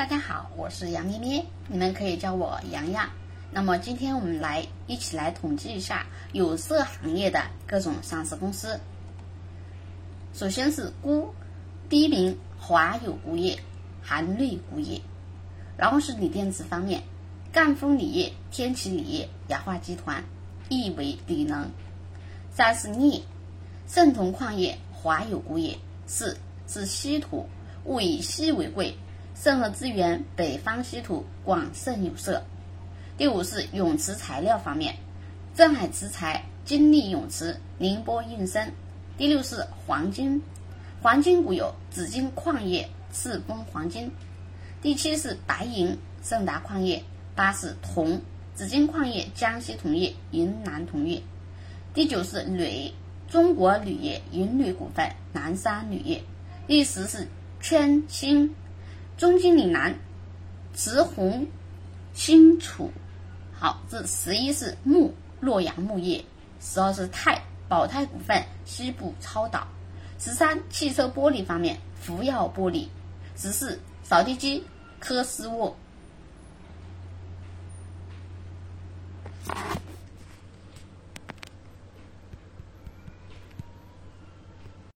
大家好，我是杨咩咩，你们可以叫我洋洋。那么今天我们来一起来统计一下有色行业的各种上市公司。首先是钴，第一名华友钴业、韩瑞钴业。然后是锂电池方面，赣锋锂业、天齐锂业、雅化集团、亿维锂能。三是镍，盛铜矿业、华友钴业。四是稀土，物以稀为贵，盛和资源、北方稀土、广盛有色。第五是永磁材料方面，镇海磁材、金利永磁、宁波应生。第六是黄金，黄金股有紫金矿业、赤峰黄金。第七是白银，盛达矿业。八是铜，紫金矿业、江西铜业、云南铜业。第九是铝，中国铝业、银铝股份、南山铝业。第十是铅锌，中金岭南、慈红青楚。好，这十一是木，洛阳木业。十二是泰，宝泰股份、西部超导。十三，汽车玻璃方面，福耀玻璃。十四，扫地机，科斯沃。